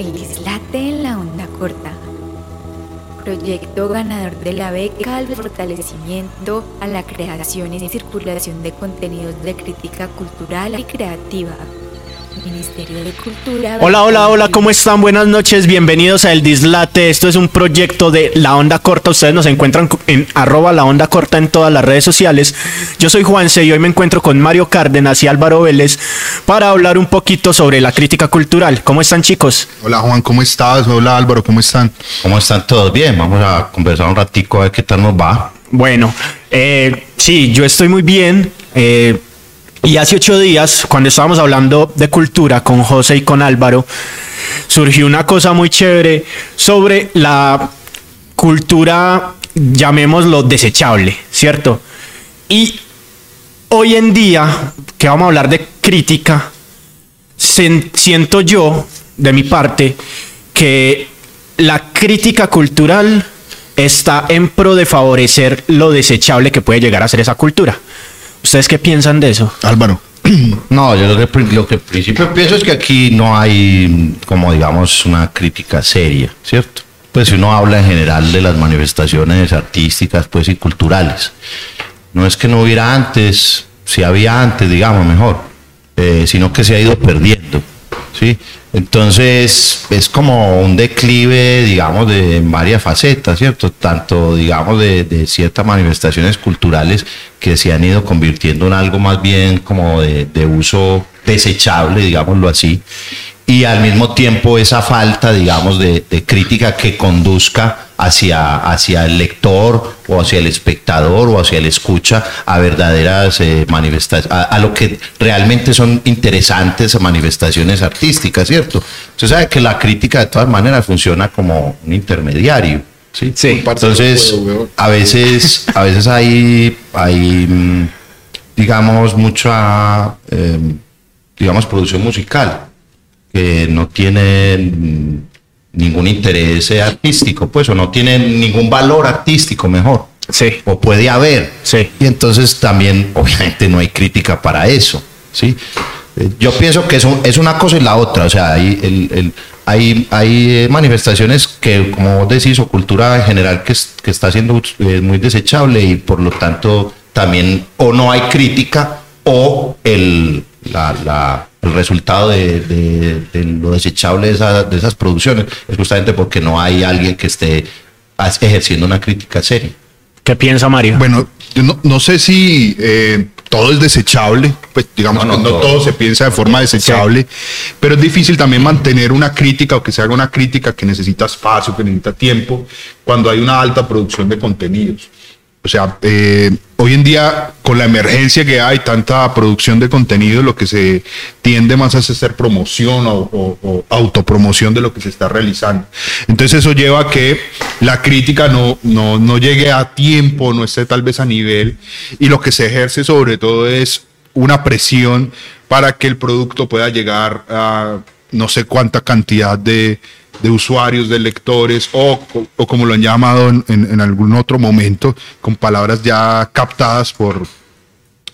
El dislate en la onda corta. Proyecto ganador de la beca al fortalecimiento a la creación y circulación de contenidos de crítica cultural y creativa. Ministerio de Cultura. Hola, hola, hola, ¿cómo están? Buenas noches, bienvenidos a El Dislate. Esto es un proyecto de La Onda Corta. Ustedes nos encuentran en arroba La Onda Corta en todas las redes sociales. Yo soy Juanse y hoy me encuentro con Mario Cárdenas y Álvaro Vélez para hablar un poquito sobre la crítica cultural. ¿Cómo están, chicos? Hola, Juan, ¿cómo estás? Hola, Álvaro, ¿cómo están? ¿Cómo están todos? Bien, vamos a conversar un ratico a ver qué tal nos va. Bueno, eh, sí, yo estoy muy bien. Eh, y hace ocho días, cuando estábamos hablando de cultura con José y con Álvaro, surgió una cosa muy chévere sobre la cultura, llamémoslo desechable, ¿cierto? Y hoy en día, que vamos a hablar de crítica, siento yo, de mi parte, que la crítica cultural está en pro de favorecer lo desechable que puede llegar a ser esa cultura. ¿Ustedes qué piensan de eso? Álvaro. No, yo lo que, lo que principio pienso es que aquí no hay, como digamos, una crítica seria, ¿cierto? Pues si uno habla en general de las manifestaciones artísticas, pues y culturales. No es que no hubiera antes, si había antes, digamos, mejor, eh, sino que se ha ido perdiendo, ¿sí? Entonces es como un declive, digamos, de varias facetas, ¿cierto? Tanto, digamos, de, ciertas manifestaciones culturales que se han ido convirtiendo en algo más bien como de, de uso desechable, digámoslo así, y al mismo tiempo esa falta, digamos, de, crítica que conduzca hacia, hacia el lector o hacia el espectador o hacia el escucha a verdaderas eh, manifestaciones, a, lo que realmente son interesantes manifestaciones artísticas, ¿cierto? Usted sabe que la crítica de todas maneras funciona como un intermediario. Sí, sí. Entonces, a veces, a veces hay, hay mm, digamos, mucha, eh, digamos, producción musical que no tiene ningún interés artístico, pues, o no tiene ningún valor artístico, mejor. Sí. O puede haber. Sí. Y entonces también, obviamente, no hay crítica para eso. ¿sí? Eh, yo pienso que eso es una cosa y la otra. O sea, hay, el, hay, hay manifestaciones que, como vos decís, o cultura en general que, que está siendo eh, muy desechable y por lo tanto también o no hay crítica o el, la el resultado de, lo desechable de, esas producciones es justamente porque no hay alguien que esté ejerciendo una crítica seria. ¿Qué piensa Mario? Bueno, yo no, sé si eh, todo es desechable, pues digamos no, que no todo. se piensa de forma desechable, pero es difícil también mantener una crítica o que se haga una crítica que necesita espacio, que necesita tiempo, cuando hay una alta producción de contenidos. O sea, eh, hoy en día, con la emergencia que hay, tanta producción de contenido, lo que se tiende más a hacer promoción o, autopromoción de lo que se está realizando. Entonces eso lleva a que la crítica no, no, no llegue a tiempo, no esté tal vez a nivel, y lo que se ejerce sobre todo es una presión para que el producto pueda llegar a no sé cuánta cantidad de, de usuarios, de lectores, o, o como lo han llamado en, en, algún otro momento, con palabras ya captadas por,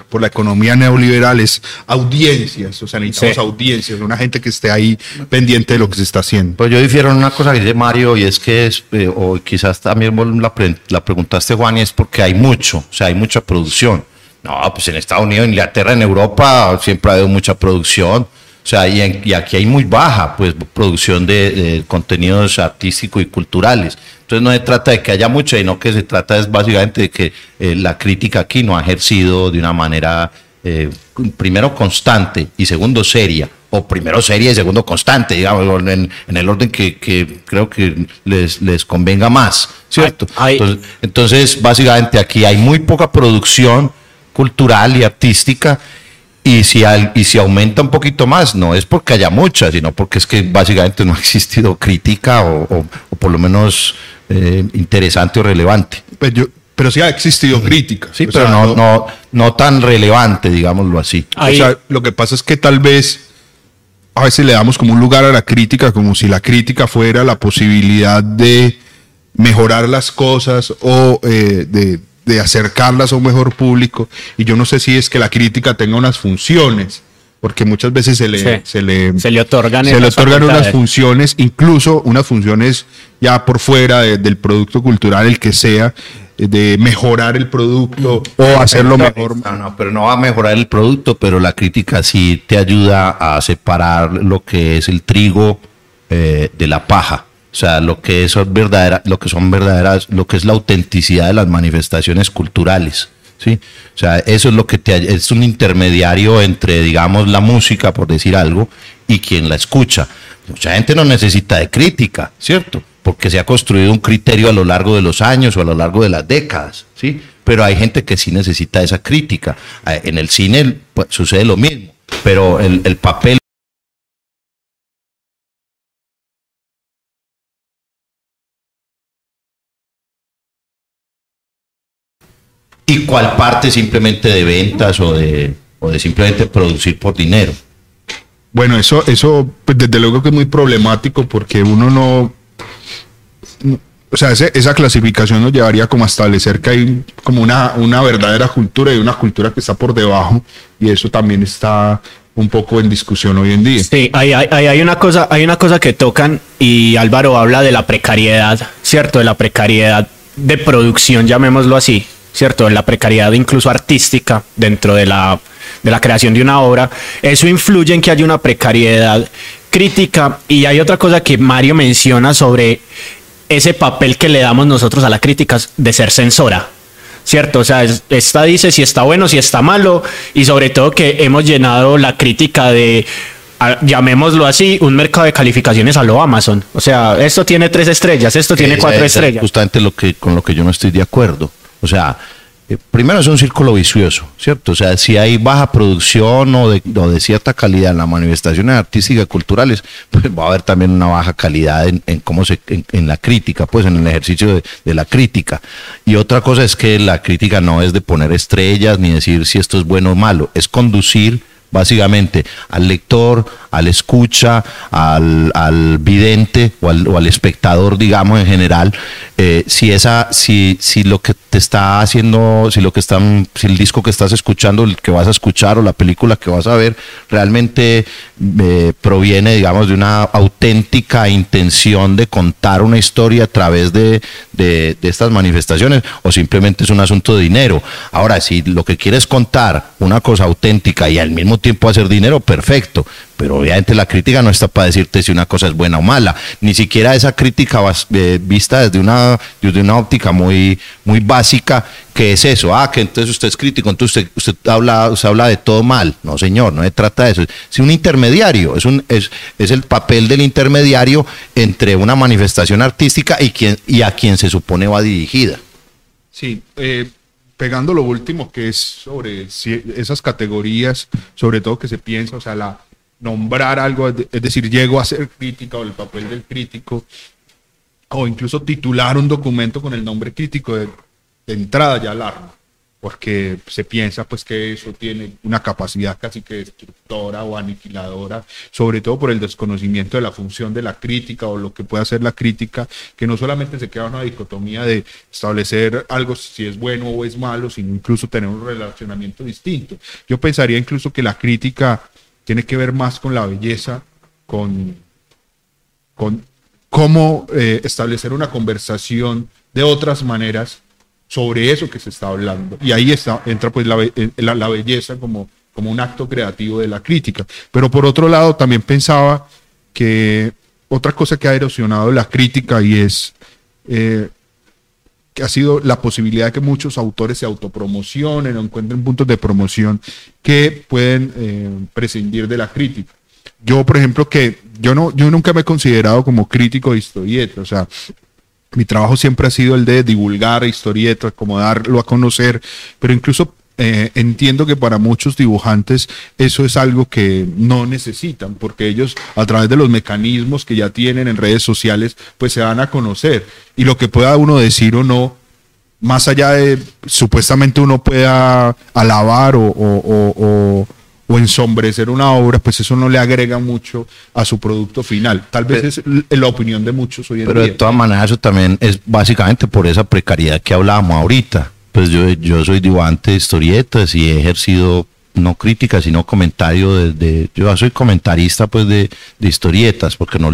por la economía neoliberal, es audiencias, o sea, necesitamos audiencias, una gente que esté ahí pendiente de lo que se está haciendo. Pues yo difiero en una cosa que dice Mario, y es que, es, eh, o quizás también la, la preguntaste, Juan, y es porque hay mucho, o sea, hay mucha producción. No, pues en Estados Unidos, en Inglaterra, en Europa, siempre ha habido mucha producción o sea, y, aquí hay muy baja pues, producción de, contenidos artísticos y culturales. Entonces no se trata de que haya mucho, sino que se trata es básicamente de que eh, la crítica aquí no ha ejercido de una manera, eh, primero, constante y segundo, seria. O primero seria y segundo constante, digamos, en, el orden que, creo que les, les convenga más, ¿cierto? Entonces, entonces, básicamente aquí hay muy poca producción cultural y artística y si, y si aumenta un poquito más, no es porque haya mucha, sino porque es que básicamente no ha existido crítica o, por lo menos eh, interesante o relevante. Pero, yo, pero sí ha existido crítica. Sí, pero no, no, no, tan relevante, digámoslo así. O sea, lo que pasa es que tal vez a veces le damos como un lugar a la crítica, como si la crítica fuera la posibilidad de mejorar las cosas o eh, de de acercarlas a un mejor público. Y yo no sé si es que la crítica tenga unas funciones. porque muchas veces se le, Sí. se le, Se le otorgan se le otorgan unas funciones, incluso unas funciones ya por fuera de- del producto cultural, el que sea, eh, de mejorar el producto o hacerlo mejor. No, no, pero no va a mejorar el producto, pero la crítica sí te ayuda a separar lo que es el trigo eh, de la paja. O sea, lo que son verdaderas, lo que son verdaderas, lo que es la autenticidad de las manifestaciones culturales. ¿sí? O sea, eso es lo que te es un intermediario entre, digamos, la música, por decir algo, y quien la escucha. Mucha gente no necesita de crítica, ¿cierto? Porque se ha construido un criterio a lo largo de los años o a lo largo de las décadas, ¿sí? Pero hay gente que sí necesita esa crítica. Eh, En el cine pues, sucede lo mismo, pero el, el papel cuál parte simplemente de ventas o de, o de simplemente producir por dinero. Bueno, eso, eso, pues desde luego que es muy problemático porque uno no. no- O sea, ese- esa clasificación nos llevaría como a establecer que hay como una, una verdadera cultura y una cultura que está por debajo, y eso también está un poco en discusión hoy en día. Sí, hay, hay, hay- hay una cosa, hay una cosa que tocan y Álvaro habla de la precariedad, ¿cierto? De la precariedad de producción, llamémoslo así, ¿cierto? De la precariedad incluso artística dentro de la, de la creación de una obra. Eso influye en que haya una precariedad crítica y hay otra cosa que Mario menciona sobre ese papel que le damos nosotros a la crítica de ser censora. ¿Cierto? O sea, es- esta dice si está bueno, si está malo, y sobre todo que hemos llenado la crítica de, a- llamémoslo así, un mercado de calificaciones a lo Amazon. O sea, esto tiene tres estrellas, esto tiene cuatro estrellas. Justamente lo que, con lo que yo no estoy de acuerdo. O sea, eh, primero es un círculo vicioso, ¿cierto? O sea, si hay baja producción o de, cierta calidad en las manifestaciones artísticas y culturales, pues va a haber también una baja calidad en, cómo se, en, la crítica, pues en el ejercicio de la crítica. Y otra cosa es que la crítica no es de poner estrellas ni decir si esto es bueno o malo, es conducir básicamente al lector, al escucha, al, al vidente o al, espectador, digamos, en general, eh, si esa, si, si lo que te está haciendo, si lo que están, si el disco que estás escuchando, el que vas a escuchar o la película que vas a ver, realmente eh, proviene, digamos, de una auténtica intención de contar una historia a través de, de, de estas manifestaciones, o simplemente es un asunto de dinero. Ahora, si lo que quieres contar una cosa auténtica y al mismo tiempo hacer dinero, perfecto. Pero obviamente la crítica no está para decirte si una cosa es buena o mala. Ni siquiera esa crítica vas- eh, vista desde una, desde una óptica muy, muy básica, que es eso. Ah, que entonces usted es crítico, entonces usted, usted habla, usted habla de todo mal. No, señor, no se trata de eso. Es un intermediario, es, un, es, es el papel del intermediario entre una manifestación artística y, quien, y a quien se supone va dirigida. Sí, eh, pegando lo último que es sobre esas categorías, sobre todo que se piensa, o sea, la nombrar algo, es decir, llego a ser crítica o el papel del crítico, o incluso titular un documento con el nombre crítico de, de entrada ya alarma, porque se piensa pues que eso tiene una capacidad casi que destructora o aniquiladora, sobre todo por el desconocimiento de la función de la crítica o lo que puede hacer la crítica, que no solamente se queda una dicotomía de establecer algo si es bueno o es malo, sino incluso tener un relacionamiento distinto. Yo pensaría incluso que la crítica tiene que ver más con la belleza, con con cómo eh, establecer una conversación de otras maneras sobre eso que se está hablando. Y ahí está, entra pues la, eh, la- la belleza como, como un acto creativo de la crítica. Pero por otro lado, también pensaba que otra cosa que ha erosionado la crítica y es eh, que ha sido la posibilidad de que muchos autores se autopromocionen o encuentren puntos de promoción que pueden eh, prescindir de la crítica. Yo, por ejemplo, que yo no, yo nunca me he considerado como crítico de historietas, o sea, mi trabajo siempre ha sido el de divulgar historietas, como darlo a conocer, pero incluso eh, entiendo que para muchos dibujantes eso es algo que no necesitan, porque ellos a través de los mecanismos que ya tienen en redes sociales, pues se dan a conocer. Y lo que pueda uno decir o no, más allá de supuestamente uno pueda alabar o- o ensombrecer una obra, pues eso no le agrega mucho a su producto final. Tal vez es la opinión de muchos hoy en Pero de día. todas maneras eso también es básicamente por esa precariedad que hablábamos ahorita. Pues yo, yo soy dibujante de historietas y he ejercido no crítica, sino comentario de, yo soy comentarista pues de, historietas, porque no,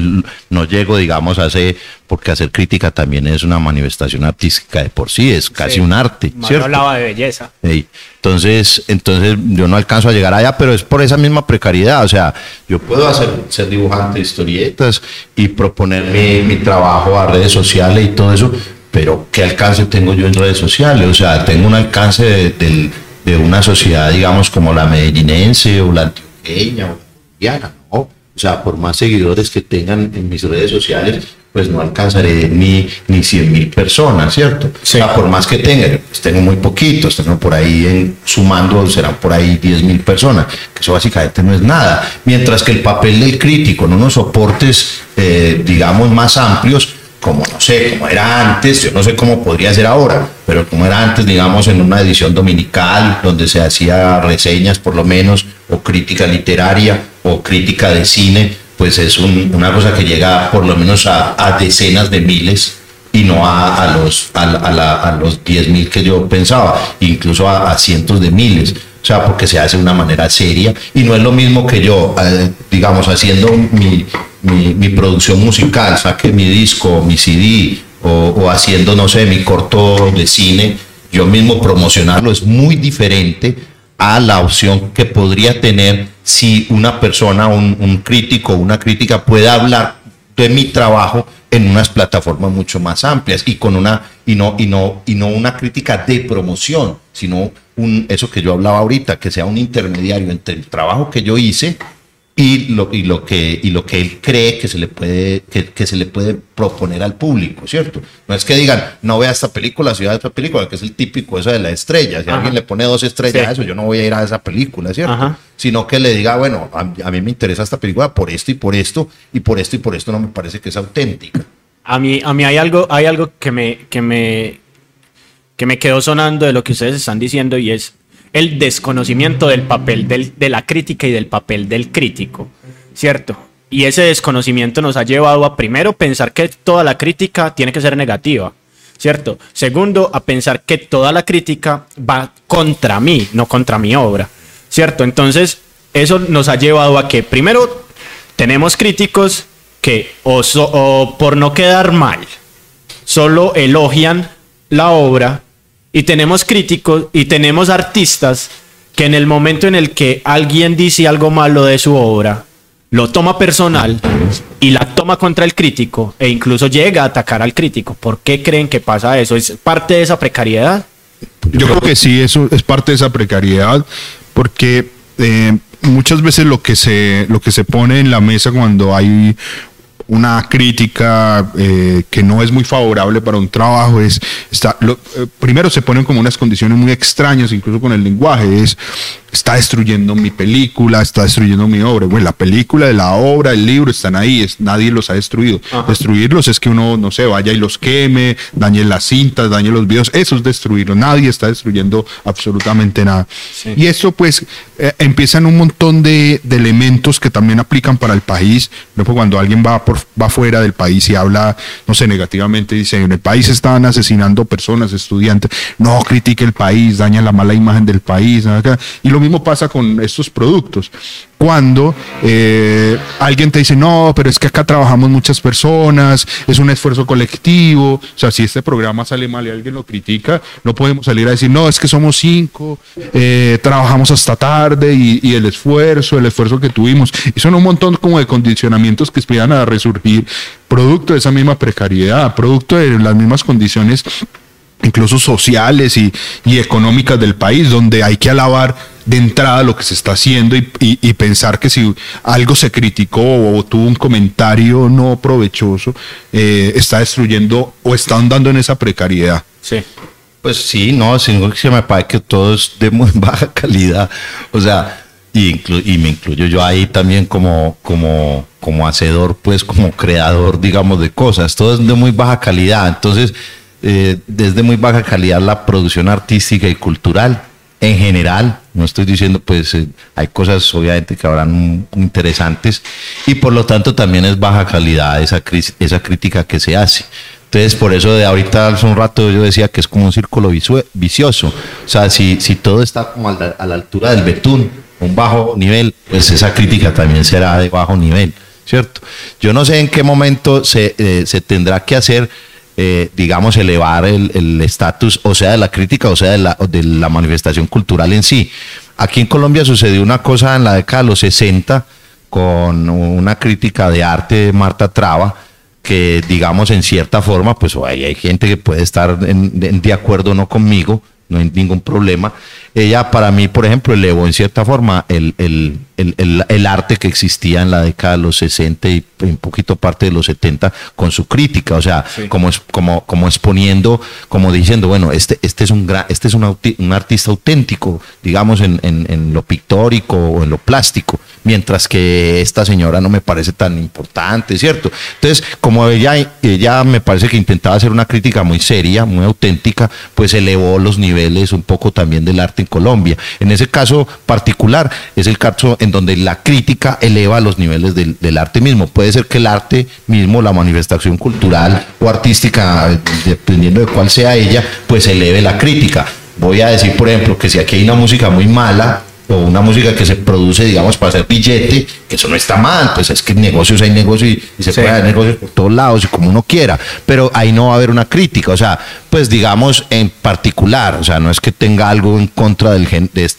no llego, digamos, a hacer, porque hacer crítica también es una manifestación artística de por sí, es casi un arte. ¿cierto? hablaba de belleza. Entonces, entonces yo no alcanzo a llegar allá, pero es por esa misma precariedad. O sea, yo puedo hacer, ser dibujante de historietas y proponer mi, mi trabajo a redes sociales y todo eso, pero ¿qué alcance tengo yo en redes sociales? O sea, tengo un alcance de, de, una sociedad, digamos, como la medellinense o la antioqueña o la ¿no? O sea, por más seguidores que tengan en mis redes sociales, pues no alcanzaré ni, ni 100 mil personas, ¿cierto? O sea, por más que tenga, pues tengo muy poquitos, tengo por ahí en, sumando, serán por ahí 10 mil personas, que eso básicamente no es nada. Mientras que el papel del crítico en unos soportes, eh, digamos, más amplios, como no sé, como era antes, yo no sé cómo podría ser ahora, pero como era antes, digamos, en una edición dominical, donde se hacía reseñas por lo menos, o crítica literaria, o crítica de cine, pues es una cosa que llega por lo menos a, decenas de miles y no a, los, a, los 10 mil que yo pensaba, incluso a, cientos de miles. O sea, porque se hace de una manera seria. Y no es lo mismo que yo, eh, digamos, haciendo mi, mi, producción musical, saque mi disco, mi CD o, haciendo, no sé, mi corto de cine, yo mismo promocionarlo es muy diferente a la opción que podría tener si una persona, un, un crítico, una crítica puede hablar de mi trabajo en unas plataformas mucho más amplias y con una y no y no y no una crítica de promoción, sino un eso que yo hablaba ahorita, que sea un intermediario entre el trabajo que yo hice y lo, y lo, que, y lo que él cree que se, le puede, que, se le puede proponer al público, ¿cierto? No es que digan, no vea esta película, si vea esta película, que es el típico eso de la estrella. Si alguien le pone dos estrellas a eso, yo no voy a ir a esa película, ¿cierto? Sino que le diga, bueno, a, mí me interesa esta película por esto y por esto, y por esto y por esto no me parece que es auténtica. A mí, a mí hay algo, hay algo que me, que me, que me quedó sonando de lo que ustedes están diciendo y es el desconocimiento del papel de la crítica y del papel del crítico, ¿cierto? Y ese desconocimiento nos ha llevado a primero pensar que toda la crítica tiene que ser negativa, ¿cierto? Segundo, a pensar que toda la crítica va contra mí, no contra mi obra, ¿cierto? Entonces, eso nos ha llevado a que primero tenemos críticos que o por no quedar mal, solo elogian la obra y tenemos críticos y tenemos artistas que en el momento en el que alguien dice algo malo de su obra, lo toma personal y la toma contra el crítico e incluso llega a atacar al crítico. ¿Por qué creen que pasa eso? ¿Es parte de esa precariedad? Yo creo que sí, eso es parte de esa precariedad, porque eh, muchas veces lo que se lo que se pone en la mesa cuando hay una crítica eh, que no es muy favorable para un trabajo es está lo, eh, primero se ponen como unas condiciones muy extrañas incluso con el lenguaje es está destruyendo mi película, está destruyendo mi obra. Bueno, la película, la obra, el libro están ahí, es, nadie los ha destruido. Destruirlos es que uno, no sé, vaya y los queme, dañe las cintas, dañe los videos, eso es destruirlo. Nadie está destruyendo absolutamente nada. Y eso pues eh, empiezan un montón de, elementos que también aplican para el país. Luego cuando alguien va, por, va fuera del país y habla, no sé, negativamente, dice, en el país están asesinando personas, estudiantes, no critique el país, daña la mala imagen del país. Y lo mismo pasa con estos productos. Cuando eh, alguien te dice, no, pero es que acá trabajamos muchas personas, es un esfuerzo colectivo. O sea, si este programa sale mal y alguien lo critica, no podemos salir a decir, no, es que somos cinco, eh, trabajamos hasta tarde y, el esfuerzo, el esfuerzo que tuvimos. Y son un montón como de condicionamientos que esperan a resurgir, producto de esa misma precariedad, producto de las mismas condiciones incluso sociales y, económicas del país, donde hay que alabar de entrada lo que se está haciendo y, pensar que si algo se criticó o tuvo un comentario no provechoso, eh, está destruyendo o está andando en esa precariedad. Sí. Pues sí, no, sino que me parece que todo es de muy baja calidad. O sea, y, y me incluyo yo ahí también como, como, como hacedor, pues como creador, digamos, de cosas. Todo es de muy baja calidad. Entonces, eh, desde muy baja calidad la producción artística y cultural en general. No estoy diciendo, pues eh, hay cosas obviamente que habrán interesantes y por lo tanto también es baja calidad esa, esa crítica que se hace. Entonces, por eso de ahorita hace un rato yo decía que es como un círculo vicioso. O sea, si, si todo está como a la, a la altura del betún, un bajo nivel, pues esa crítica también será de bajo nivel, ¿cierto? Yo no sé en qué momento se, eh, se tendrá que hacer eh, digamos, elevar el estatus, o sea, de la crítica, o sea, de la, de la manifestación cultural en sí. Aquí en Colombia sucedió una cosa en la década de los 60 con una crítica de arte de Marta Traba, que digamos en cierta forma, pues hay, hay gente que puede estar en, de acuerdo o no conmigo, no hay ningún problema. Ella para mí, por ejemplo, elevó en cierta forma el, el, el, el, arte que existía en la década de los 60 y un poquito parte de los 70 con su crítica, o sea, como, como, como exponiendo, como diciendo, bueno, este, este es un gran, este es un, un artista auténtico, digamos, en, en, en, lo pictórico o en lo plástico, mientras que esta señora no me parece tan importante, ¿cierto? Entonces, como ella, ella me parece que intentaba hacer una crítica muy seria, muy auténtica, pues elevó los niveles un poco también del arte en Colombia. En ese caso particular, es el caso en donde la crítica eleva los niveles del, arte mismo. Puede ser que el arte mismo, la manifestación cultural o artística, dependiendo de cuál sea ella, pues eleve la crítica. Voy a decir, por ejemplo, que si aquí hay una música muy mala, o una música que se produce, digamos, para hacer billete, que eso no está mal, pues es que negocios hay negocios y, se puede hacer negocios por todos lados y como uno quiera, pero ahí no va a haber una crítica, o sea, pues digamos en particular, o sea, no es que tenga algo en contra del,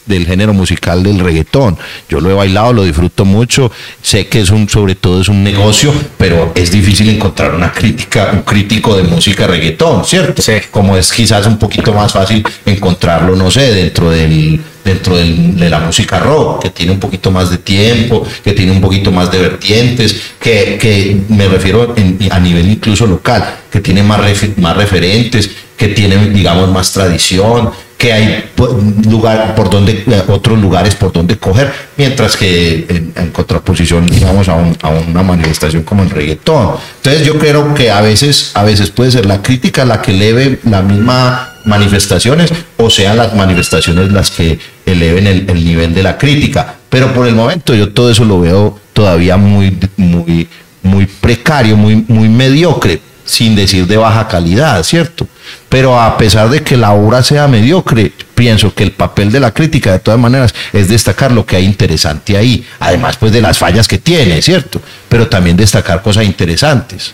del género musical del reggaetón, yo lo he bailado, lo disfruto mucho, sé que es un, sobre todo es un negocio, pero es difícil encontrar una crítica, un crítico de música reggaetón, ¿cierto? Como es quizás un poquito más fácil encontrarlo, no sé, dentro del dentro de la música rock, que tiene un poquito más de tiempo, que tiene un poquito más de vertientes, que, que me refiero a nivel incluso local, que tiene más, más referentes, que tiene, digamos, más tradición, que hay lugar por donde, eh, otros lugares por donde coger, mientras que en, contraposición, digamos, a, a, una manifestación como el reggaetón. Entonces yo creo que a veces, a veces puede ser la crítica la que eleve la misma manifestaciones o sean las manifestaciones las que eleven el, nivel de la crítica. Pero por el momento yo todo eso lo veo todavía muy, muy, muy precario, muy, muy mediocre, sin decir de baja calidad, ¿cierto? Pero a pesar de que la obra sea mediocre, pienso que el papel de la crítica de todas maneras es destacar lo que hay interesante ahí, además pues de las fallas que tiene, ¿cierto? Pero también destacar cosas interesantes.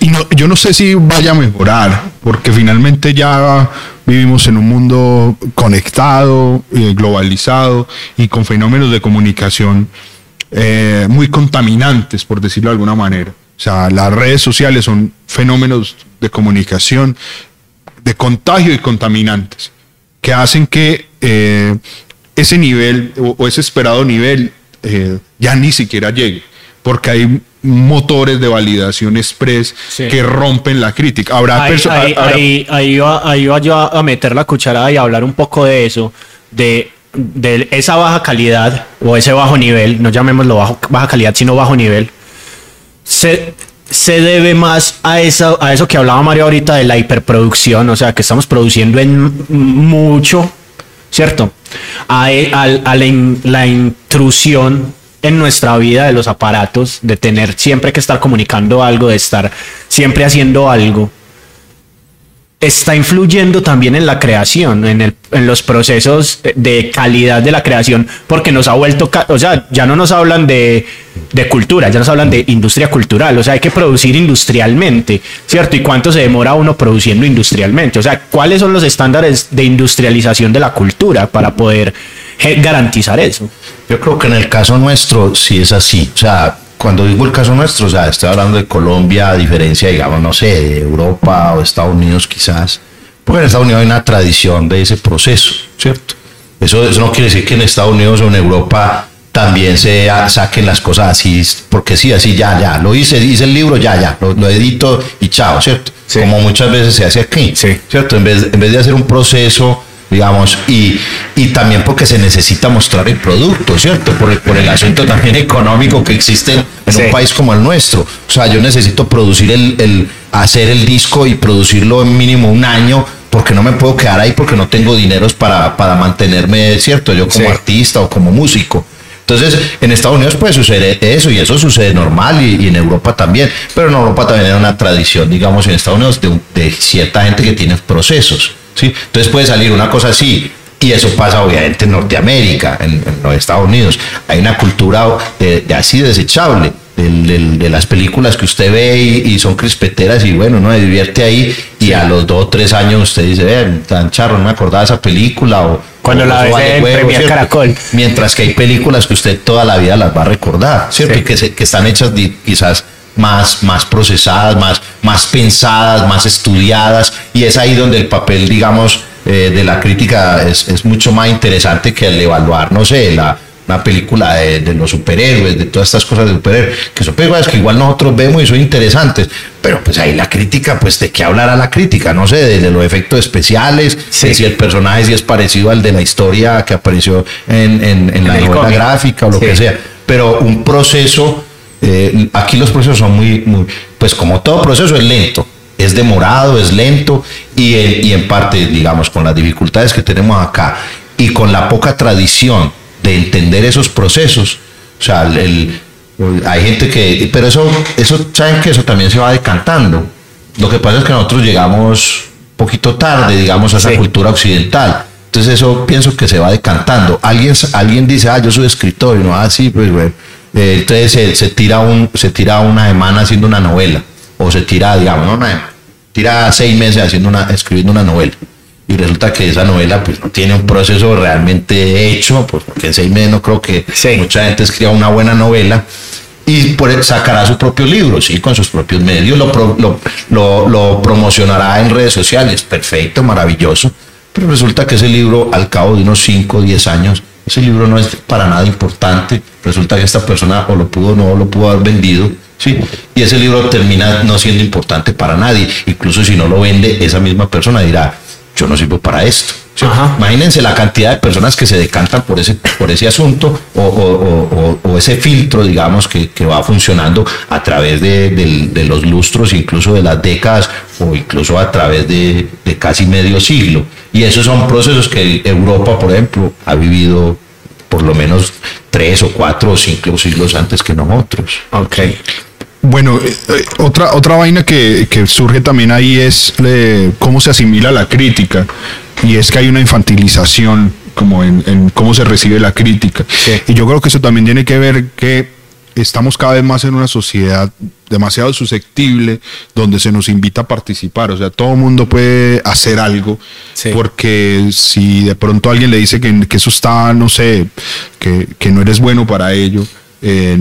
Y yo no sé si vaya a mejorar, porque finalmente ya vivimos en un mundo conectado, eh, globalizado y con fenómenos de comunicación eh, muy contaminantes, por decirlo de alguna manera. O sea, las redes sociales son fenómenos de comunicación, de contagio y contaminantes, que hacen que eh, ese nivel o, ese esperado nivel ya ni siquiera llegue, porque hay motores de validación express que rompen la crítica. Habrá ahí, ahí, ahí, va, yo a meter la cucharada y hablar un poco de eso, de, de esa baja calidad o ese bajo nivel, no llamémoslo bajo, baja calidad, sino bajo nivel, se, se debe más a eso, a eso que hablaba Mario ahorita de la hiperproducción, o sea, que estamos produciendo en mucho, ¿cierto? A, a, la intrusión en nuestra vida de los aparatos, de tener siempre que estar comunicando algo, de estar siempre haciendo algo, está influyendo también en la creación, en, el, en los procesos de calidad de la creación, porque nos ha vuelto, o sea, ya no nos hablan de, de, cultura, ya nos hablan de industria cultural, o sea, hay que producir industrialmente, ¿cierto? ¿Y cuánto se demora uno produciendo industrialmente? O sea, ¿cuáles son los estándares de industrialización de la cultura para poder garantizar eso? Yo creo que en el caso nuestro sí es así. O sea, cuando digo el caso nuestro, o sea, estoy hablando de Colombia, a diferencia, digamos, no sé, de Europa o Estados Unidos quizás. Porque en Estados Unidos hay una tradición de ese proceso, ¿cierto? Eso, eso no quiere decir que en Estados Unidos o en Europa también se saquen las cosas así, porque sí, así ya, ya, lo hice, hice el libro, ya, ya, lo, edito y chao, ¿cierto? Como muchas veces se hace aquí, ¿cierto? En vez, en vez de hacer un proceso digamos, y, y también porque se necesita mostrar el producto, ¿cierto? Por el, por el asunto también económico que existe en un país como el nuestro. O sea, yo necesito producir el, el, hacer el disco y producirlo en mínimo un año porque no me puedo quedar ahí porque no tengo dineros para, para mantenerme, ¿cierto? Yo como artista o como músico. Entonces, en Estados Unidos puede suceder eso y eso sucede normal y, en Europa también, pero en Europa también hay una tradición, digamos, en Estados Unidos de, cierta gente que tiene procesos, ¿sí? Entonces puede salir una cosa así, y eso pasa obviamente en Norteamérica, en, los Estados Unidos. Hay una cultura de, así desechable. De, las películas que usted ve y, son crispeteras y bueno, no me divierte ahí y a los dos o tres años usted dice, eh, tan charro, no me acordaba de esa película o cuando la ve en Premier Caracol. Mientras que hay películas que usted toda la vida las va a recordar, ¿cierto? que, que están hechas quizás más, más procesadas, más, más pensadas, más estudiadas, y es ahí donde el papel, digamos, eh, de la crítica es, es, mucho más interesante que el evaluar, no sé, la, una película de, los superhéroes, de todas estas cosas de superhéroes, que son películas que igual nosotros vemos y son interesantes, pero pues ahí la crítica, pues de qué hablará la crítica, no sé, de, los efectos especiales, si el personaje si es parecido al de la historia que apareció en, en, la novela gráfica o lo que sea, pero un proceso, eh, aquí los procesos son muy, muy, pues como todo proceso es lento, es demorado, es lento y, y en parte, digamos, con las dificultades que tenemos acá y con la poca tradición de entender esos procesos, o sea, el, hay gente que, pero eso, eso, saben que eso también se va decantando. Lo que pasa es que nosotros llegamos un poquito tarde, digamos, a esa cultura occidental. Entonces eso pienso que se va decantando. Alguien, alguien dice, ah, yo soy escritor, y no, ah, sí, pues, bueno. Eh, entonces se, tira un, se tira una semana haciendo una novela, o se tira, digamos, no una tira seis meses haciendo una, escribiendo una novela. Y resulta que esa novela pues no tiene un proceso realmente hecho, pues, porque en seis meses no creo que mucha gente escriba una buena novela y por, sacará su propio libro, sí, con sus propios medios, lo, lo, lo, promocionará en redes sociales, perfecto, maravilloso, pero resulta que ese libro al cabo de unos 5 o 10 años, ese libro no es para nada importante, resulta que esta persona o lo pudo o no lo pudo haber vendido, Sí, y ese libro termina no siendo importante para nadie. Incluso si no lo vende, esa misma persona dirá, yo no sirvo para esto. Imagínense la cantidad de personas que se decantan por ese, por ese asunto o, ese filtro, digamos, que, va funcionando a través de, los lustros, incluso de las décadas o incluso a través de, casi medio siglo. Y esos son procesos que Europa, por ejemplo, ha vivido por lo menos tres o cuatro o cinco siglos antes que nosotros. Ok. Bueno, eh, eh, otra, otra vaina que, surge también ahí es cómo se asimila la crítica. Y es que hay una infantilización como en, cómo se recibe la crítica. Y yo creo que eso también tiene que ver que estamos cada vez más en una sociedad demasiado susceptible donde se nos invita a participar. O sea, todo el mundo puede hacer algo porque si de pronto alguien le dice que, eso está, no sé, que, no eres bueno para ello, eh,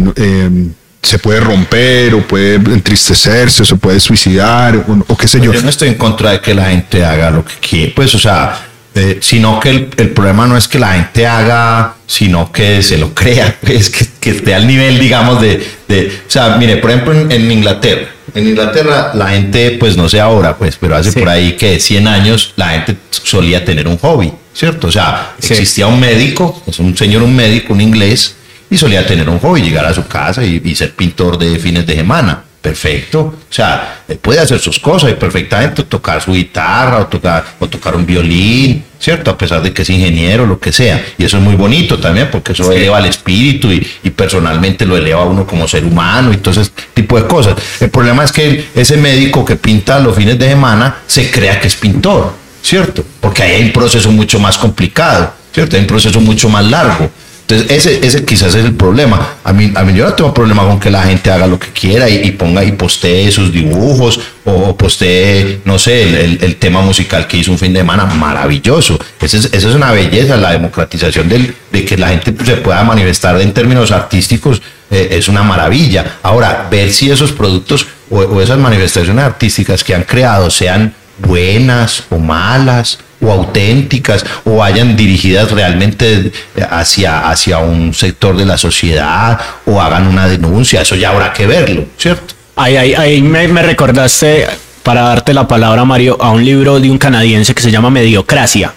se puede romper o puede entristecerse o se puede suicidar o, qué sé yo. Pues yo no estoy en contra de que la gente haga lo que quiere, pues o sea, eh, sino que el, problema no es que la gente haga, sino que se lo crea, es que, que esté al nivel, digamos, de, de, o sea, mire, por ejemplo, en, Inglaterra, en Inglaterra la gente, pues no sé ahora, pues, pero hace por ahí que 100 años la gente solía tener un hobby, ¿cierto? O sea, existía un médico, es un señor, un médico, un inglés, y solía tener un hobby, llegar a su casa y, ser pintor de fines de semana. Perfecto. O sea, él puede hacer sus cosas y perfectamente tocar su guitarra o tocar, o tocar un violín, ¿cierto? A pesar de que es ingeniero, lo que sea. Y eso es muy bonito también porque eso eleva el espíritu y, personalmente lo eleva a uno como ser humano y todo ese tipo de cosas. El problema es que ese médico que pinta los fines de semana se crea que es pintor, ¿cierto? Porque ahí hay un proceso mucho más complicado, ¿cierto? Hay un proceso mucho más largo. Entonces, ese, ese quizás es el problema. A mí, a mí yo no tengo problema con que la gente haga lo que quiera y, ponga y postee sus dibujos o postee, no sé, el, tema musical que hizo un fin de semana, maravilloso. Esa es, es una belleza, la democratización del, de que la gente se pueda manifestar en términos artísticos eh, es una maravilla. Ahora, ver si esos productos o esas manifestaciones artísticas que han creado sean buenas o malas o auténticas o vayan dirigidas realmente hacia, hacia un sector de la sociedad o hagan una denuncia, eso ya habrá que verlo, ¿cierto? Ahí, ahí, ahí me, me recordaste, para darte la palabra, Mario, a un libro de un canadiense que se llama Mediocracia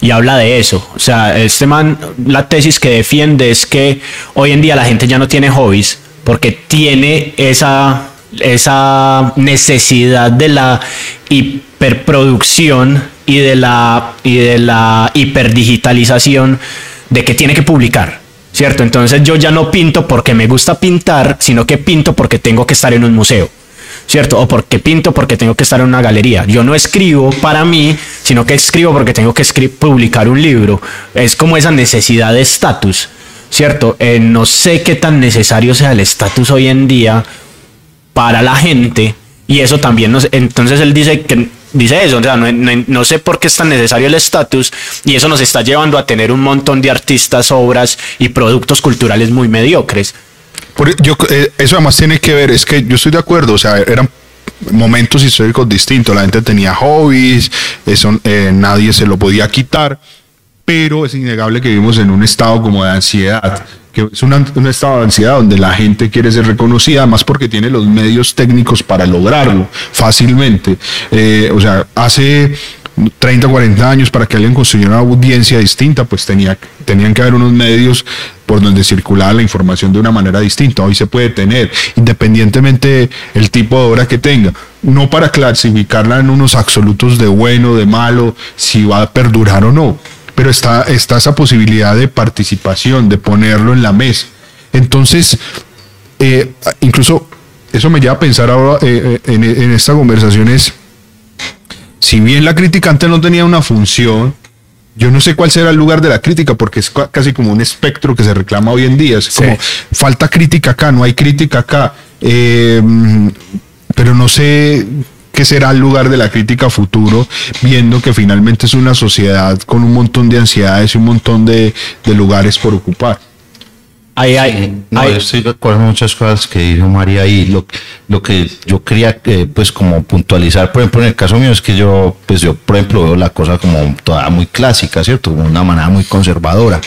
y habla de eso. O sea, este man, la tesis que defiende es que hoy en día la gente ya no tiene hobbies porque tiene esa, esa necesidad de la hiperproducción y de la, y de la hiperdigitalización de que tiene que publicar. ¿cierto? Entonces yo ya no pinto porque me gusta pintar, sino que pinto porque tengo que estar en un museo. ¿Cierto? O porque pinto porque tengo que estar en una galería. Yo no escribo para mí, sino que escribo porque tengo que publicar un libro. Es como esa necesidad de estatus, ¿cierto? Eh, no sé qué tan necesario sea el estatus hoy en día para la gente. Y eso también nos, entonces él dice que dice eso, o sea, no, no, sé por qué es tan necesario el estatus y eso nos está llevando a tener un montón de artistas, obras y productos culturales muy mediocres. yo, eh, eso además tiene que ver, es que yo estoy de acuerdo, o sea, eran momentos históricos distintos, la gente tenía hobbies, eso eh, nadie se lo podía quitar, pero es innegable que vivimos en un estado como de ansiedad que es un estado de ansiedad donde la gente quiere ser reconocida, además porque tiene los medios técnicos para lograrlo fácilmente. Eh, o sea, hace 30, 40 años para que alguien construyera una audiencia distinta, pues tenía, tenían que haber unos medios por donde circulaba la información de una manera distinta. Hoy se puede tener, independientemente el tipo de obra que tenga, no para clasificarla en unos absolutos de bueno, de malo, si va a perdurar o no pero está, está esa posibilidad de participación, de ponerlo en la mesa. Entonces, eh, incluso eso me lleva a pensar ahora eh, eh, en, en, esta conversación es, si bien la crítica antes no tenía una función, yo no sé cuál será el lugar de la crítica, porque es casi como un espectro que se reclama hoy en día. Es como, falta crítica acá, no hay crítica acá. pero no sé qué será el lugar de la crítica futuro, viendo que finalmente es una sociedad con un montón de ansiedades y un montón de, lugares por ocupar. Ahí, hay, no, estoy de acuerdo con muchas cosas que dijo María y lo, lo que yo quería eh, pues como puntualizar, por ejemplo, en el caso mío es que yo, pues yo, por ejemplo, veo la cosa como toda muy clásica, ¿cierto? De una manera muy conservadora.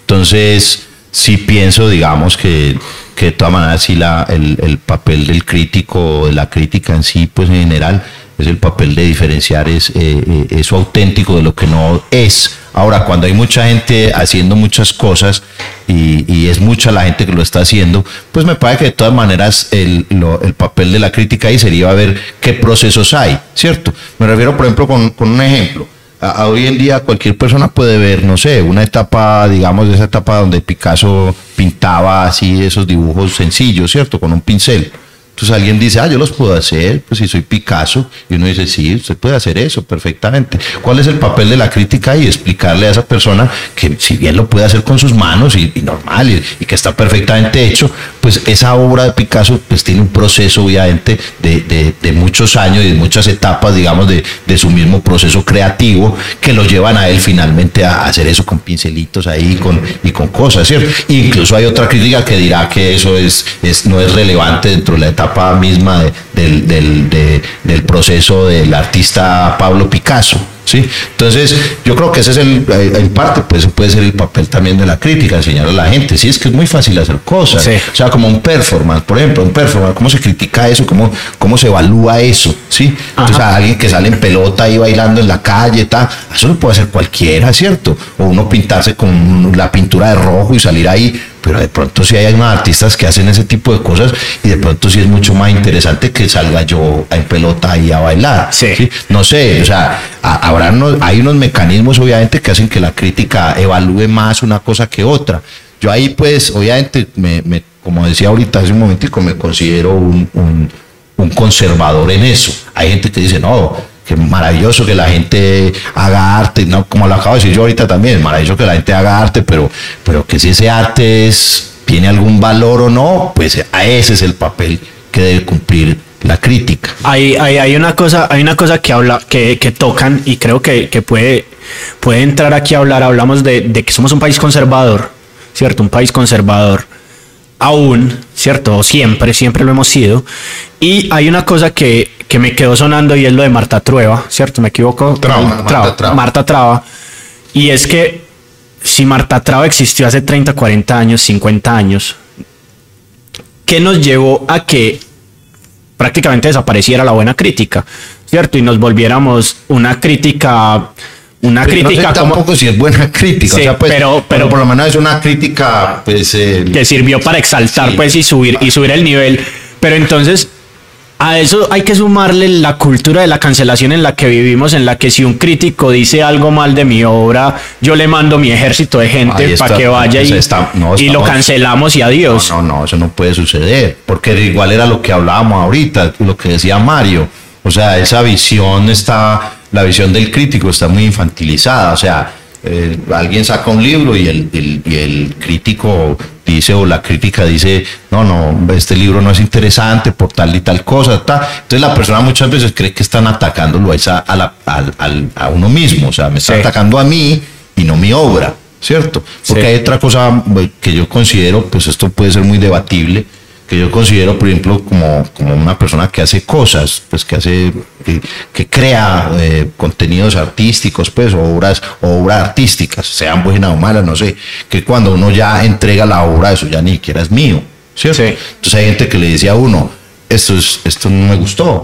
Entonces, sí pienso, digamos, que que de todas maneras sí la, el, papel del crítico, de la crítica en sí, pues en general, es el papel de diferenciar es, eh, eh, eso auténtico de lo que no es. Ahora, cuando hay mucha gente haciendo muchas cosas y, es mucha la gente que lo está haciendo, pues me parece que de todas maneras el, el papel de la crítica ahí sería ver qué procesos hay, ¿cierto? Me refiero, por ejemplo, con, con un ejemplo hoy en día cualquier persona puede ver, no sé, una etapa, digamos, esa etapa donde Picasso pintaba así esos dibujos sencillos, ¿cierto? Con un pincel. Entonces alguien dice, ah, yo los puedo hacer, pues si soy Picasso, y uno dice, sí, usted puede hacer eso perfectamente. ¿Cuál es el papel de la crítica y explicarle a esa persona que si bien lo puede hacer con sus manos y, normal y, que está perfectamente hecho, pues esa obra de Picasso pues tiene un proceso obviamente de, de, muchos años y de muchas etapas, digamos, de, de, su mismo proceso creativo que lo llevan a él finalmente a hacer eso con pincelitos ahí con, y con cosas, ¿cierto? incluso hay otra crítica que dirá que eso es, es, no es relevante dentro de la etapa etapa misma del, del, del proceso del artista Pablo Picasso. ¿Sí? Entonces, yo creo que ese es el, en parte, pues puede ser el papel también de la crítica, enseñar a la gente. Sí, es que es muy fácil hacer cosas. O sea, como un performance, por ejemplo, un performance, ¿cómo se critica eso? ¿Cómo, cómo se evalúa eso? ¿Sí? Entonces, a alguien que sale en pelota ahí bailando en la calle, tal, eso lo puede hacer cualquiera, ¿cierto? O uno pintarse con la pintura de rojo y salir ahí pero de pronto si hay unos artistas que hacen ese tipo de cosas y de pronto sí es mucho más interesante que salga yo en pelota ahí a bailar. Sí. No sé, o sea, habrá hay unos mecanismos obviamente que hacen que la crítica evalúe más una cosa que otra. Yo ahí pues obviamente, me, como decía ahorita hace un momentico, me considero un, un, un conservador en eso. Hay gente que dice, no, que maravilloso que la gente haga arte, no como lo acabo de decir yo ahorita también, maravilloso que la gente haga arte, pero, pero que si ese arte tiene algún valor o no, pues a ese es el papel que debe cumplir la crítica. Hay, hay, hay una cosa, hay una cosa que habla, que, que tocan y creo que, que, puede, puede entrar aquí a hablar, hablamos de, de que somos un país conservador, ¿cierto? Un país conservador aún, ¿cierto? Siempre, siempre lo hemos sido. Y hay una cosa que, que me quedó sonando y es lo de Marta Trueba, ¿cierto? ¿Me equivoco? Traba, Marta, Traba. Y es que si Marta Traba existió hace 30, 40 años, 50 años, ¿qué nos llevó a que prácticamente desapareciera la buena crítica? ¿Cierto? Y nos volviéramos una crítica una crítica no tampoco si es buena crítica pues, pero, pero por lo menos es una crítica pues que sirvió para exaltar pues y subir y subir el nivel pero entonces a eso hay que sumarle la cultura de la cancelación en la que vivimos, en la que si un crítico dice algo mal de mi obra, yo le mando mi ejército de gente para que vaya y, y lo cancelamos y adiós. No, no, no, eso no puede suceder, porque igual era lo que hablábamos ahorita, lo que decía Mario. O sea, esa visión está, la visión del crítico está muy infantilizada. O sea, eh, alguien saca un libro y el, y el crítico dice o la crítica dice, no, no, este libro no es interesante por tal y tal cosa. Entonces la persona muchas veces cree que están atacándolo a, esa, a, la, a, uno mismo, o sea, me está atacando a mí y no mi obra, ¿cierto? Porque hay otra cosa que yo considero, pues esto puede ser muy debatible, que yo considero, por ejemplo, como, como una persona que hace cosas, pues que hace, que, crea eh, contenidos artísticos, pues, obras, obras artísticas, sean buenas o malas, no sé, que cuando uno ya entrega la obra, eso ya ni siquiera es mío, ¿cierto? Entonces hay gente que le dice a uno, esto, es, esto no me gustó,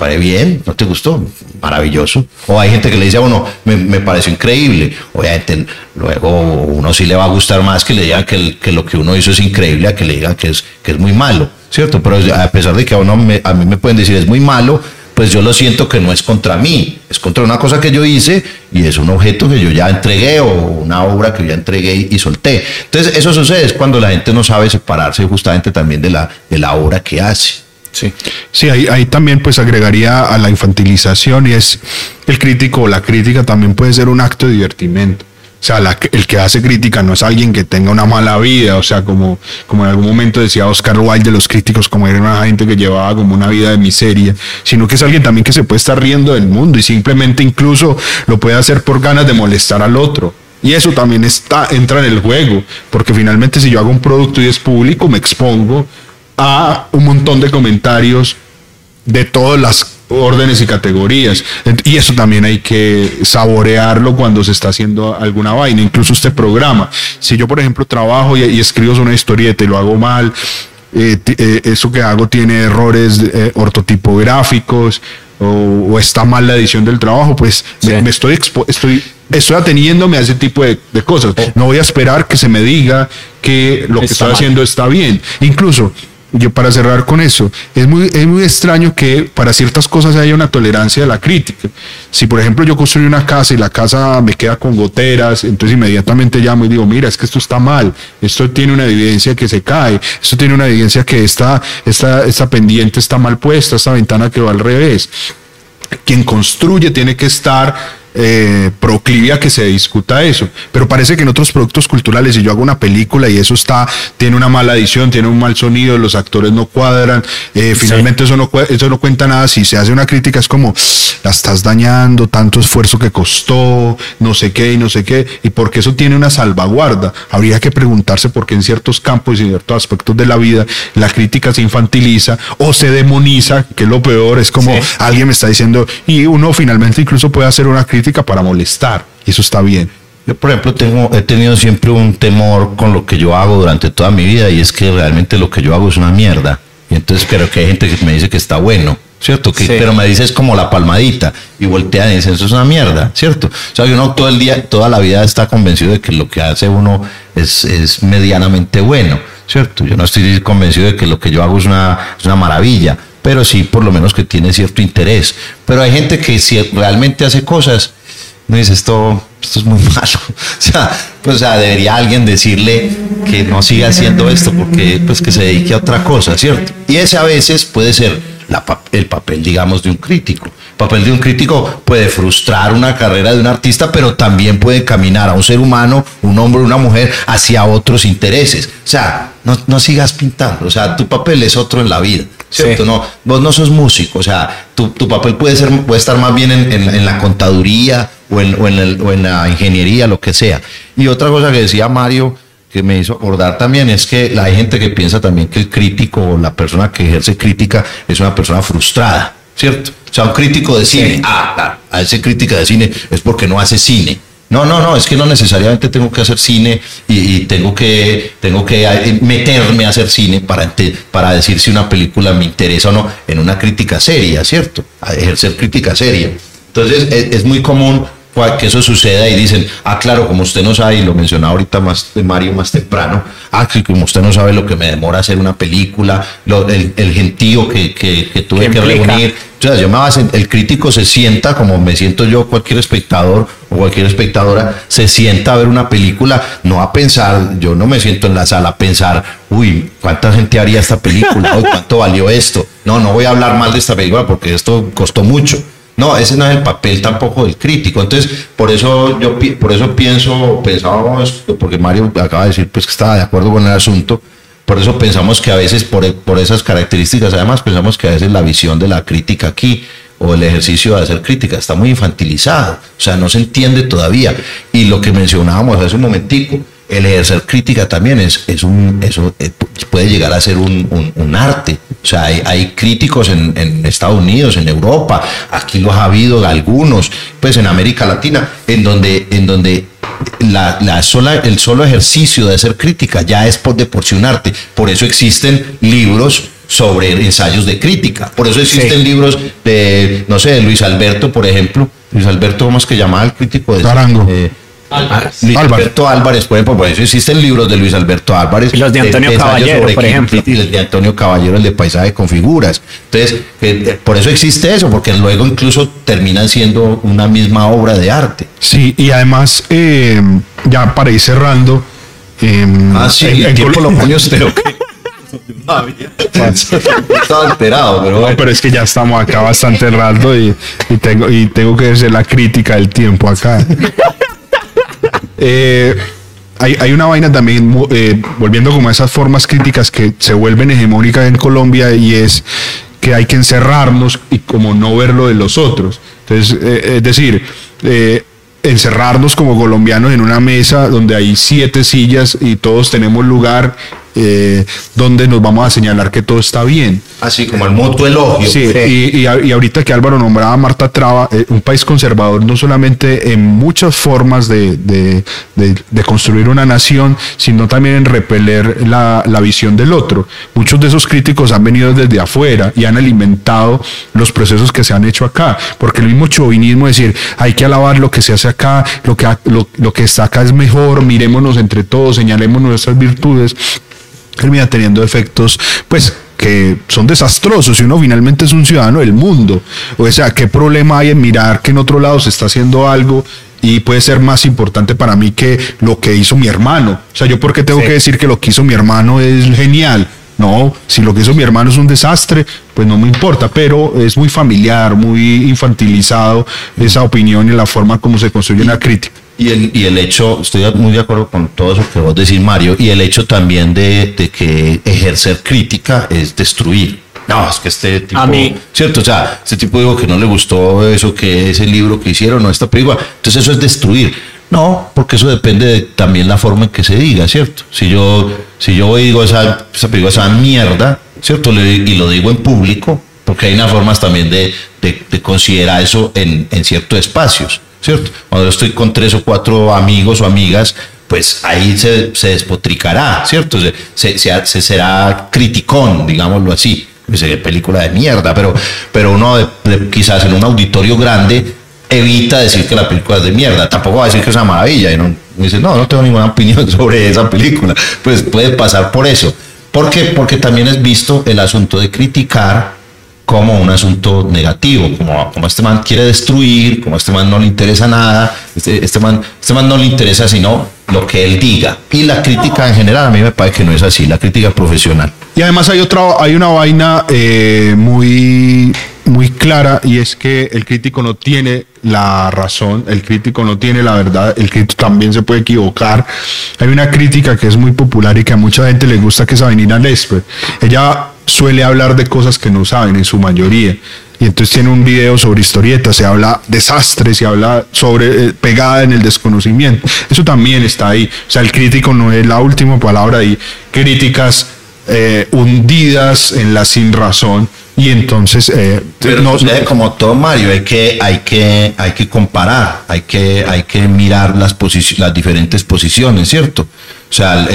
parece bien, ¿no te gustó? Maravilloso. O hay gente que le dice a uno, me, me pareció increíble. Obviamente, luego uno sí le va a gustar más que le digan que, lo que uno hizo es increíble a que le digan que es, que es muy malo, ¿cierto? Pero a pesar de que a, uno a mí me pueden decir es muy malo, pues yo lo siento que no es contra mí, es contra una cosa que yo hice y es un objeto que yo ya entregué o una obra que yo ya entregué y, solté. Entonces, eso sucede es cuando la gente no sabe separarse justamente también de la, de la obra que hace. Sí, sí ahí, ahí, también pues agregaría a la infantilización y es el crítico o la crítica también puede ser un acto de divertimento. O sea, el que hace crítica no es alguien que tenga una mala vida, o sea, como, como en algún momento decía Oscar Wilde de los críticos, como era una gente que llevaba como una vida de miseria, sino que es alguien también que se puede estar riendo del mundo y simplemente incluso lo puede hacer por ganas de molestar al otro. Y eso también está, entra en el juego, porque finalmente si yo hago un producto y es público, me expongo a un montón de comentarios de todas las órdenes y categorías. Y eso también hay que saborearlo cuando se está haciendo alguna vaina, incluso este programa. Si yo, por ejemplo, trabajo y, escribo una historieta y lo hago mal, eh, eh, eso que hago tiene errores eh, ortotipográficos o, está mal la edición del trabajo, pues me, estoy, estoy, estoy ateniéndome a ese tipo de, cosas. Oh. No voy a esperar que se me diga que lo que estoy haciendo está bien. Incluso yo para cerrar con eso, es muy, es muy extraño que para ciertas cosas haya una tolerancia de la crítica. Si por ejemplo yo construyo una casa y la casa me queda con goteras, entonces inmediatamente llamo y digo, mira, es que esto está mal, esto tiene una evidencia que se cae, esto tiene una evidencia que esta, esta, esta pendiente está mal puesta, esta ventana que va al revés. Quien construye tiene que estar eh, proclive a que se discuta eso. Pero parece que en otros productos culturales, si yo hago una película y eso está, tiene una mala edición, tiene un mal sonido, los actores no cuadran, eh, finalmente eso, no, eso no cuenta nada. Si se hace una crítica es como, la estás dañando, tanto esfuerzo que costó, no sé qué y no sé qué, y porque eso tiene una salvaguarda. Habría que preguntarse por qué en ciertos campos y en ciertos aspectos de la vida la crítica se infantiliza o se demoniza, que es lo peor, es como alguien me está diciendo, y uno finalmente incluso puede hacer una crítica para molestar. Y eso está bien. Yo, por ejemplo, tengo, he tenido siempre un temor con lo que yo hago durante toda mi vida y es que realmente lo que yo hago es una mierda. Y entonces creo que hay gente que me dice que está bueno, ¿cierto? Que, Pero me dice es como la palmadita y voltean y dicen eso es una mierda, ¿cierto? O sea, uno todo el día, toda la vida está convencido de que lo que hace uno es, es medianamente bueno, ¿cierto? Yo no estoy convencido de que lo que yo hago es una, es una maravilla pero sí por lo menos que tiene cierto interés. Pero hay gente que si realmente hace cosas, no dice esto, esto es muy malo. O sea, pues debería alguien decirle que no siga haciendo esto porque pues que se dedique a otra cosa, ¿cierto? Y ese a veces puede ser el papel, digamos, de un crítico. El papel de un crítico puede frustrar una carrera de un artista, pero también puede caminar a un ser humano, un hombre, una mujer, hacia otros intereses. O sea, no, no sigas pintando. O sea, tu papel es otro en la vida. ¿Cierto? No, vos no sos músico, o sea, tu, tu papel puede, ser, puede estar más bien en, en, la contaduría o en, o, en o en la ingeniería, lo que sea. Y otra cosa que decía Mario, que me hizo acordar también, es que hay gente que piensa también que el crítico o la persona que ejerce crítica es una persona frustrada, ¿cierto? O sea, un crítico de cine, ah, a ese crítica de cine es porque no hace cine. No, no, no, es que no necesariamente tengo que hacer cine y, tengo, que, tengo que eh, meterme a hacer cine para, para decir si una película me interesa o no en una crítica seria, ¿cierto? A ejercer crítica seria. Entonces es, muy común que eso suceda y dicen, ah, claro, como usted no sabe, y lo mencionaba ahorita más de Mario más temprano, ah, que como usted no sabe lo que me demora hacer una película, lo, el, el, gentío que, que, tuve que reunir. Entonces, yo me el crítico se sienta, como me siento yo, cualquier espectador o cualquier espectadora, se sienta a ver una película, no a pensar, yo no me siento en la sala a pensar, uy, ¿cuánta gente haría esta película? ¿Cuánto valió esto? No, no voy a hablar mal de esta película porque esto costó mucho no, ese no es el papel tampoco del crítico. Entonces, por eso yo por eso pienso, pensábamos, porque Mario acaba de decir pues que estaba de acuerdo con el asunto, por eso pensamos que a veces, por, por esas características, además pensamos que a veces la visión de la crítica aquí o el ejercicio de hacer crítica está muy infantilizado, o sea, no se entiende todavía. Y lo que mencionábamos hace un momentico, el ejercer crítica también es, es un, eso eh, puede llegar a ser un, un, arte. O sea, hay, hay críticos en, en, Estados Unidos, en Europa, aquí los ha habido algunos, pues en América Latina, en donde, en donde la, la sola, el solo ejercicio de hacer crítica ya es por de por sí un arte. Por eso existen libros sobre ensayos de crítica. Por eso existen libros de, no sé, de Luis Alberto, por ejemplo. Luis Alberto, ¿cómo es que llamaba el crítico? De, Tarango. Eh, Luis Alberto Álvarez, por ejemplo, por eso existen libros de Luis Alberto Álvarez. Y los de Antonio Caballero, por ejemplo. Y el de Antonio Caballero, el de Paisaje con Figuras. Entonces, eh, por eso existe eso, porque luego incluso terminan siendo una misma obra de arte. Sí, y además, eh, ya para ir cerrando. Eh, ah, sí, el, tiempo lo pone usted, Estaba alterado, pero bueno. pero es que ya estamos acá bastante rato y, y, tengo, y tengo que hacer la crítica del tiempo acá. Eh, hay, una vaina también, eh, volviendo como a esas formas críticas que se vuelven hegemónicas en Colombia y es que hay que encerrarnos y como no ver lo de los otros. Entonces, eh, es decir, encerrarnos como colombianos en una mesa donde hay siete sillas y todos tenemos lugar eh, donde nos vamos a señalar que todo está bien. Así como el mutuo elogio. Sí, Y, y, ahorita que Álvaro nombraba a Marta Traba, eh, un país conservador no solamente en muchas formas de, de, de, construir una nación, sino también en repeler la, la, visión del otro. Muchos de esos críticos han venido desde afuera y han alimentado los procesos que se han hecho acá, porque el mismo chauvinismo, es decir, hay que alabar lo que se hace acá, lo que, lo, lo que está acá es mejor, mirémonos entre todos, señalemos nuestras virtudes termina teniendo efectos, pues que son desastrosos y uno finalmente es un ciudadano del mundo. O sea, ¿qué problema hay en mirar que en otro lado se está haciendo algo y puede ser más importante para mí que lo que hizo mi hermano? O sea, ¿yo por qué tengo que decir que lo que hizo mi hermano es genial? No, si lo que hizo mi hermano es un desastre, pues no me importa, pero es muy familiar, muy infantilizado esa opinión y la forma como se construye una crítica. Y el, y el hecho, estoy muy de acuerdo con todo eso que vos decís, Mario, y el hecho también de, de que ejercer crítica es destruir. No, es que este tipo. A mí. ¿Cierto? O sea, este tipo dijo que no le gustó eso, que ese libro que hicieron, o esta película. Entonces, eso es destruir. No, porque eso depende de también la forma en que se diga, ¿cierto? Si yo, si yo digo esa, esa película, esa mierda, ¿cierto? y lo digo en público, porque hay unas formas también de, de, de considerar eso en, en ciertos espacios. ¿Cierto? Cuando yo estoy con tres o cuatro amigos o amigas, pues ahí se, se despotricará, ¿cierto? Se, se, será criticón, digámoslo así. Pues, película de mierda, pero, pero uno quizás en un auditorio grande evita decir que la película es de mierda. Tampoco va a decir que es una maravilla. Y no, dice, no, no tengo ninguna opinión sobre esa película. Pues puede pasar por eso. ¿Por qué? Porque también es visto el asunto de criticar como un asunto negativo, como, como este man quiere destruir, como este man no le interesa nada, este, este, man, este man no le interesa sino lo que él diga. Y la crítica en general a mí me parece que no es así, la crítica profesional. Y además hay otra, hay una vaina eh, muy, muy clara y es que el crítico no tiene la razón, el crítico no tiene la verdad, el crítico también se puede equivocar. Hay una crítica que es muy popular y que a mucha gente le gusta que es Avenida Lesper. Ella suele hablar de cosas que no saben en su mayoría. Y entonces tiene un video sobre historietas, se habla desastres, se habla sobre eh, pegada en el desconocimiento. Eso también está ahí. O sea, el crítico no es la última palabra hay críticas eh, hundidas en la sin razón. Y entonces eh, no, como todo Mario hay que hay que hay que comparar hay que hay que mirar las las diferentes posiciones cierto o sea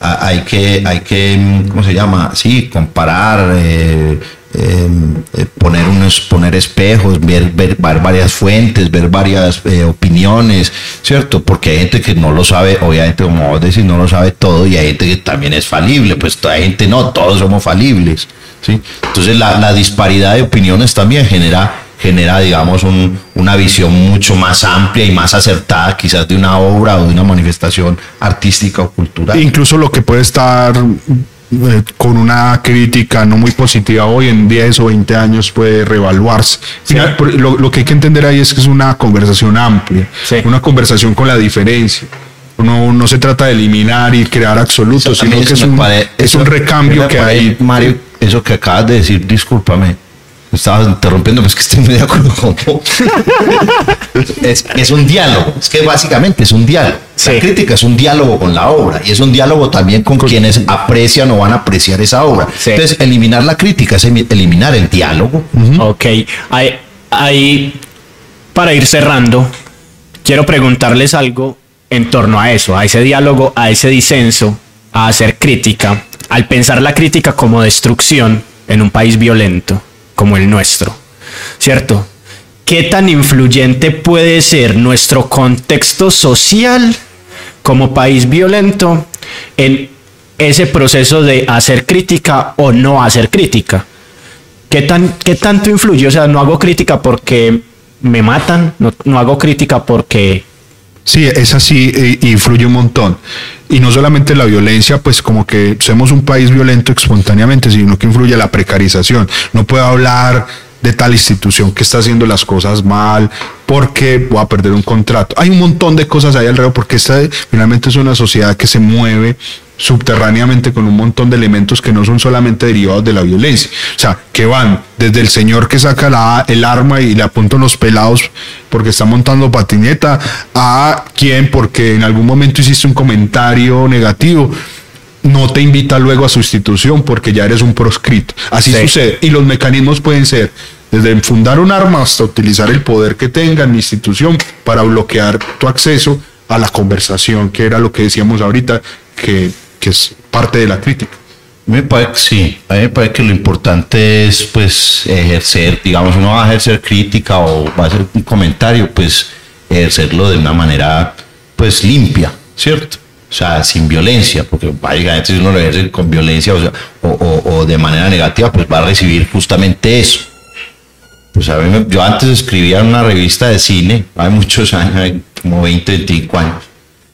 hay que, hay que, ¿cómo se llama? Sí, comparar, eh, em, eh, poner unos poner espejos, ver, ver, varias fuentes, ver varias eh, opiniones, ¿cierto? Porque hay gente que no lo sabe, obviamente, como vos decís, no lo sabe todo y hay gente que también es falible, pues hay gente no, todos somos falibles, ¿sí? Entonces la, la disparidad de opiniones también genera genera, digamos, un, una visión mucho más amplia y más acertada quizás de una obra o de una manifestación artística o cultural. Incluso lo que puede estar eh, con una crítica no muy positiva hoy en 10 o 20 años puede reevaluarse. lo, que hay que entender ahí es que es una conversación amplia, una conversación con la diferencia. No, no se trata de eliminar y crear absolutos, sino que es un, es un recambio que hay. Mario, eso que acabas de decir, discúlpame, estabas interrumpiendo, pues que estoy muy de acuerdo con es, es, un diálogo, es que básicamente es un diálogo. La crítica es un diálogo con la obra y es un diálogo también con, quienes aprecian o van a apreciar esa obra. Entonces, eliminar la crítica es eliminar el diálogo. Ok, ahí, ahí, para ir cerrando, quiero preguntarles algo en torno a eso, a ese diálogo, a ese disenso, a hacer crítica, al pensar la crítica como destrucción en un país violento como el nuestro, ¿cierto? ¿Qué tan influyente puede ser nuestro contexto social como país violento en ese proceso de hacer crítica o no hacer crítica? ¿Qué, tan, qué tanto influye? O sea, no hago crítica porque me matan, no, no hago crítica porque Sí, es así, e, influye un montón. Y no solamente la violencia, pues como que somos un país violento espontáneamente, sino que influye la precarización. No puedo hablar de tal institución que está haciendo las cosas mal, porque voy a perder un contrato. Hay un montón de cosas ahí alrededor, porque esta finalmente es una sociedad que se mueve subterráneamente con un montón de elementos que no son solamente derivados de la violencia. O sea, que van desde el señor que saca la, el arma y le apunta los pelados porque está montando patineta, a quien porque en algún momento hiciste un comentario negativo no te invita luego a su institución porque ya eres un proscrito. Así sucede. Y los mecanismos pueden ser desde fundar un arma hasta utilizar el poder que tenga en la institución para bloquear tu acceso a la conversación, que era lo que decíamos ahorita, que que es parte de la crítica. Me parece, sí, a mí me parece que lo importante es pues ejercer, digamos, uno va a ejercer crítica o va a hacer un comentario, pues ejercerlo de una manera pues limpia, ¿cierto? O sea, sin violencia, porque básicamente si uno lo ejerce con violencia o, sea, o, de manera negativa, pues va a recibir justamente eso. Pues a mí, yo antes escribía en una revista de cine, hay muchos años, como 20, 25 años,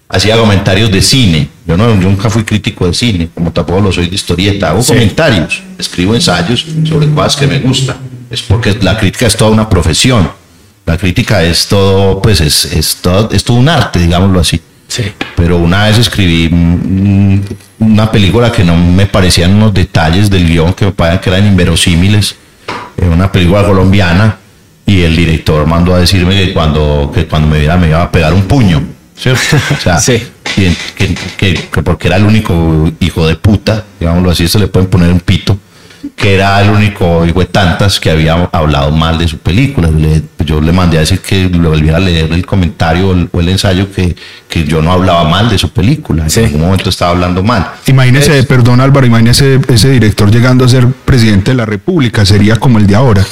hacía comentarios de cine. Yo, no, nunca fui crítico de cine, como tampoco lo soy de historieta. Hago comentarios, escribo ensayos sobre cosas que me gustan. Es porque la crítica es toda una profesión. La crítica es todo, pues es, es, todo, es todo un arte, digámoslo así. Sí. Pero una vez escribí mm, una película que no me parecían unos detalles del guion que me parecían que eran inverosímiles. Eh, una película colombiana y el director mandó a decirme que cuando, que cuando me viera me iba a pegar un puño ¿cierto? O sea, sí. que, porque era el único hijo de puta, digámoslo así, se le pueden poner un pito, que era el único hijo de tantas que había hablado mal de su película. yo le mandé a decir que le volviera a leer el comentario o el, ensayo que, que, yo no hablaba mal de su película. En algún momento estaba hablando mal. Imagínese, perdón Álvaro, imagínese ese director llegando a ser presidente de la República, sería como el de ahora.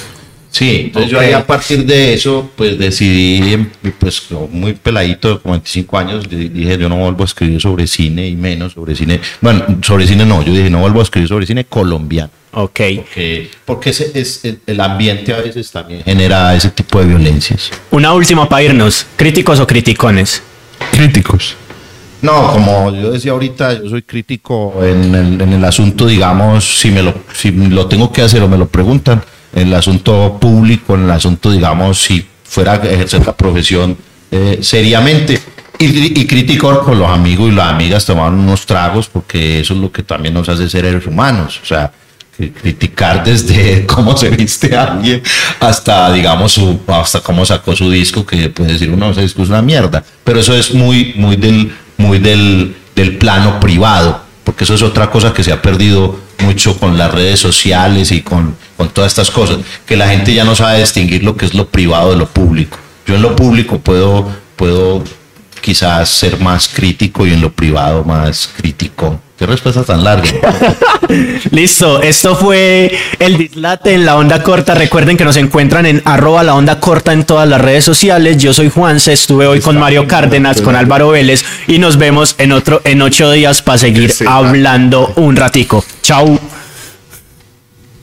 Sí, entonces yo ahí a partir de eso, pues decidí, pues muy peladito, como 25 años, dije yo no vuelvo a escribir sobre cine y menos sobre cine, bueno, sobre cine no, yo dije no vuelvo a escribir sobre cine colombiano. Ok. Porque, porque ese es el, ambiente a veces también genera ese tipo de violencias. Una última para irnos, ¿críticos o criticones? Críticos. No, como yo decía ahorita, yo soy crítico en el, en el asunto, digamos, si me lo, si lo tengo que hacer o me lo preguntan en el asunto público, en el asunto, digamos, si fuera a ejercer la profesión eh, seriamente. Y, y crítico con los amigos y las amigas tomar unos tragos, porque eso es lo que también nos hace seres humanos. O sea, criticar desde cómo se viste alguien hasta, digamos, su, hasta cómo sacó su disco, que puede decir uno, ese disco es una mierda. Pero eso es muy, muy del, muy del, del plano privado, porque eso es otra cosa que se ha perdido mucho con las redes sociales y con, con todas estas cosas, que la gente ya no sabe distinguir lo que es lo privado de lo público. Yo en lo público puedo, puedo quizás ser más crítico y en lo privado más crítico Qué respuesta tan larga. Listo, esto fue el dislate en la onda corta. Recuerden que nos encuentran en arroba la onda corta en todas las redes sociales. Yo soy Juanse, estuve hoy con Mario Cárdenas, con Álvaro Vélez y nos vemos en otro en ocho días para seguir hablando un ratico. Chau.